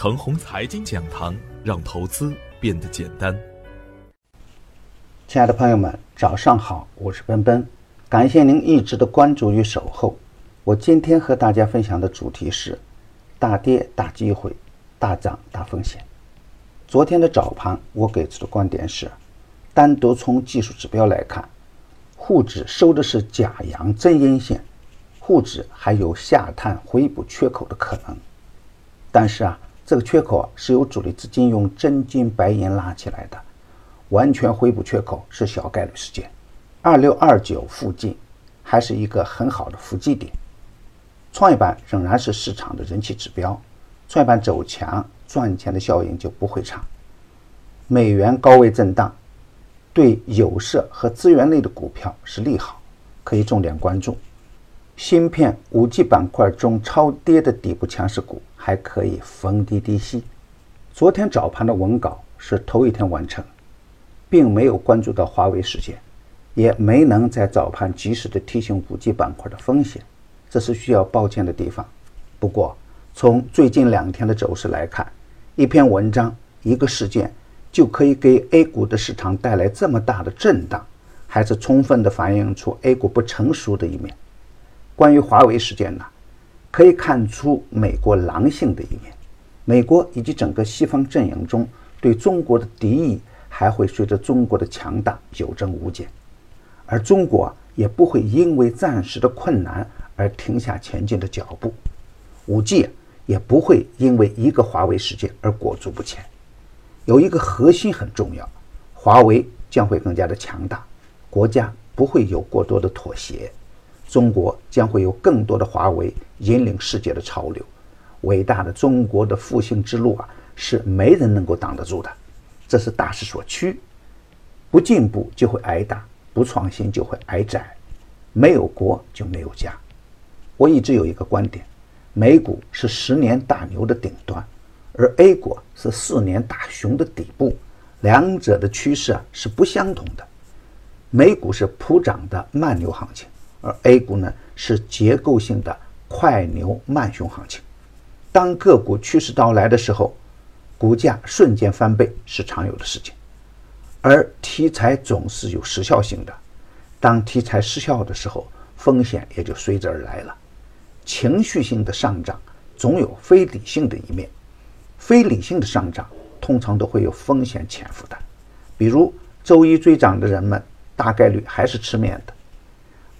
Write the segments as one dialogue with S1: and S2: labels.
S1: 腾宏财经讲堂，让投资变得简单。
S2: 亲爱的朋友们，早上好，我是奔奔，感谢您一直的关注与守候。我今天和大家分享的主题是：大跌大机会，大涨大风险。昨天的早盘，我给出的观点是，单独从技术指标来看，沪指收的是假阳真阴线，沪指还有下探回补缺口的可能。但是啊，这个缺口啊是由主力资金用真金白银拉起来的，完全回补缺口是小概率事件。二六二九附近还是一个很好的伏击点。创业板仍然是市场的人气指标，创业板走强赚钱的效应就不会差。美元高位震荡，对有色和资源类的股票是利好，可以重点关注。芯片、五 G 板块中超跌的底部强势股。还可以逢低低吸。昨天早盘的文稿是头一天完成，并没有关注到华为事件，也没能在早盘及时的提醒五 G 板块的风险，这是需要抱歉的地方。不过，从最近两天的走势来看，一篇文章、一个事件就可以给 A 股的市场带来这么大的震荡，还是充分的反映出 A 股不成熟的一面。关于华为事件呢？可以看出美国狼性的一面，美国以及整个西方阵营中对中国的敌意还会随着中国的强大有增无减，而中国也不会因为暂时的困难而停下前进的脚步，五 G 也不会因为一个华为事件而裹足不前。有一个核心很重要，华为将会更加的强大，国家不会有过多的妥协。中国将会有更多的华为引领世界的潮流，伟大的中国的复兴之路啊，是没人能够挡得住的，这是大势所趋。不进步就会挨打，不创新就会挨宰，没有国就没有家。我一直有一个观点，美股是十年大牛的顶端，而 A 股是四年大熊的底部，两者的趋势啊是不相同的。美股是普涨的慢牛行情。而 A 股呢是结构性的快牛慢熊行情，当个股趋势到来的时候，股价瞬间翻倍是常有的事情。而题材总是有时效性的，当题材失效的时候，风险也就随之而来了。情绪性的上涨总有非理性的一面，非理性的上涨通常都会有风险潜伏的，比如周一追涨的人们，大概率还是吃面的。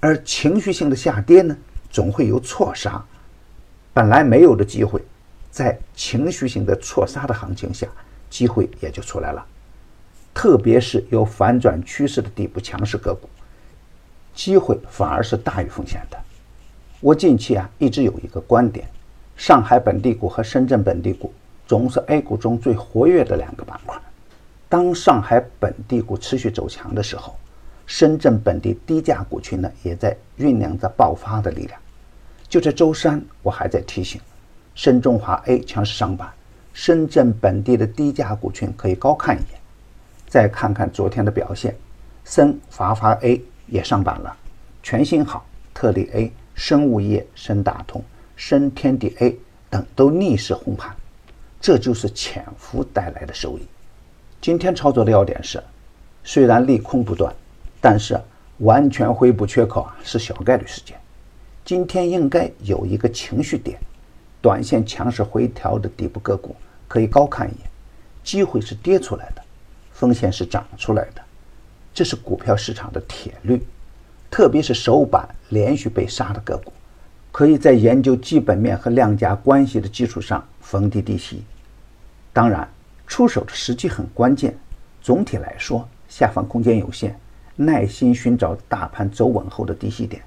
S2: 而情绪性的下跌呢，总会有错杀，本来没有的机会，在情绪性的错杀的行情下，机会也就出来了。特别是有反转趋势的底部强势个股，机会反而是大于风险的。我近期啊一直有一个观点：上海本地股和深圳本地股总是 A 股中最活跃的两个板块。当上海本地股持续走强的时候，深圳本地低价股群呢，也在酝酿着爆发的力量。就在周三，我还在提醒，深中华 A 强势上板，深圳本地的低价股群可以高看一眼。再看看昨天的表现，深华华 A 也上板了，全新好、特力 A、生物业、深大通、深天地 A 等都逆势红盘，这就是潜伏带来的收益。今天操作的要点是，虽然利空不断。但是完全回补缺口啊是小概率事件，今天应该有一个情绪点，短线强势回调的底部个股可以高看一眼，机会是跌出来的，风险是涨出来的，这是股票市场的铁律，特别是首板连续被杀的个股，可以在研究基本面和量价关系的基础上逢低低吸，当然出手的时机很关键，总体来说下方空间有限。耐心寻找大盘走稳后的低吸点，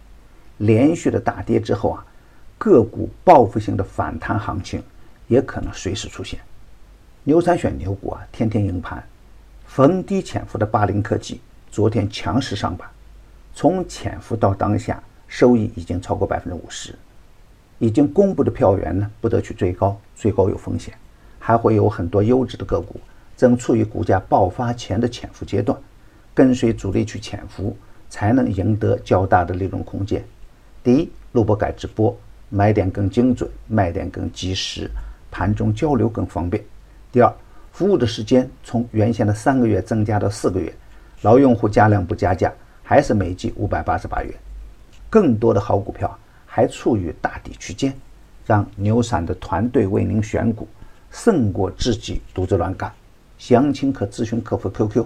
S2: 连续的大跌之后啊，个股报复性的反弹行情也可能随时出现。牛三选牛股啊，天天赢盘。逢低潜伏的八零科技昨天强势上板，从潜伏到当下收益已经超过百分之五十。已经公布的票源呢，不得去追高，追高有风险。还会有很多优质的个股正处于股价爆发前的潜伏阶段。跟随主力去潜伏，才能赢得较大的利润空间。第一，录播改直播，买点更精准，卖点更及时，盘中交流更方便。第二，服务的时间从原先的三个月增加到四个月，老用户加量不加价，还是每季五百八十八元。更多的好股票还处于大底区间，让牛散的团队为您选股，胜过自己独自乱干。详情可咨询客服 QQ：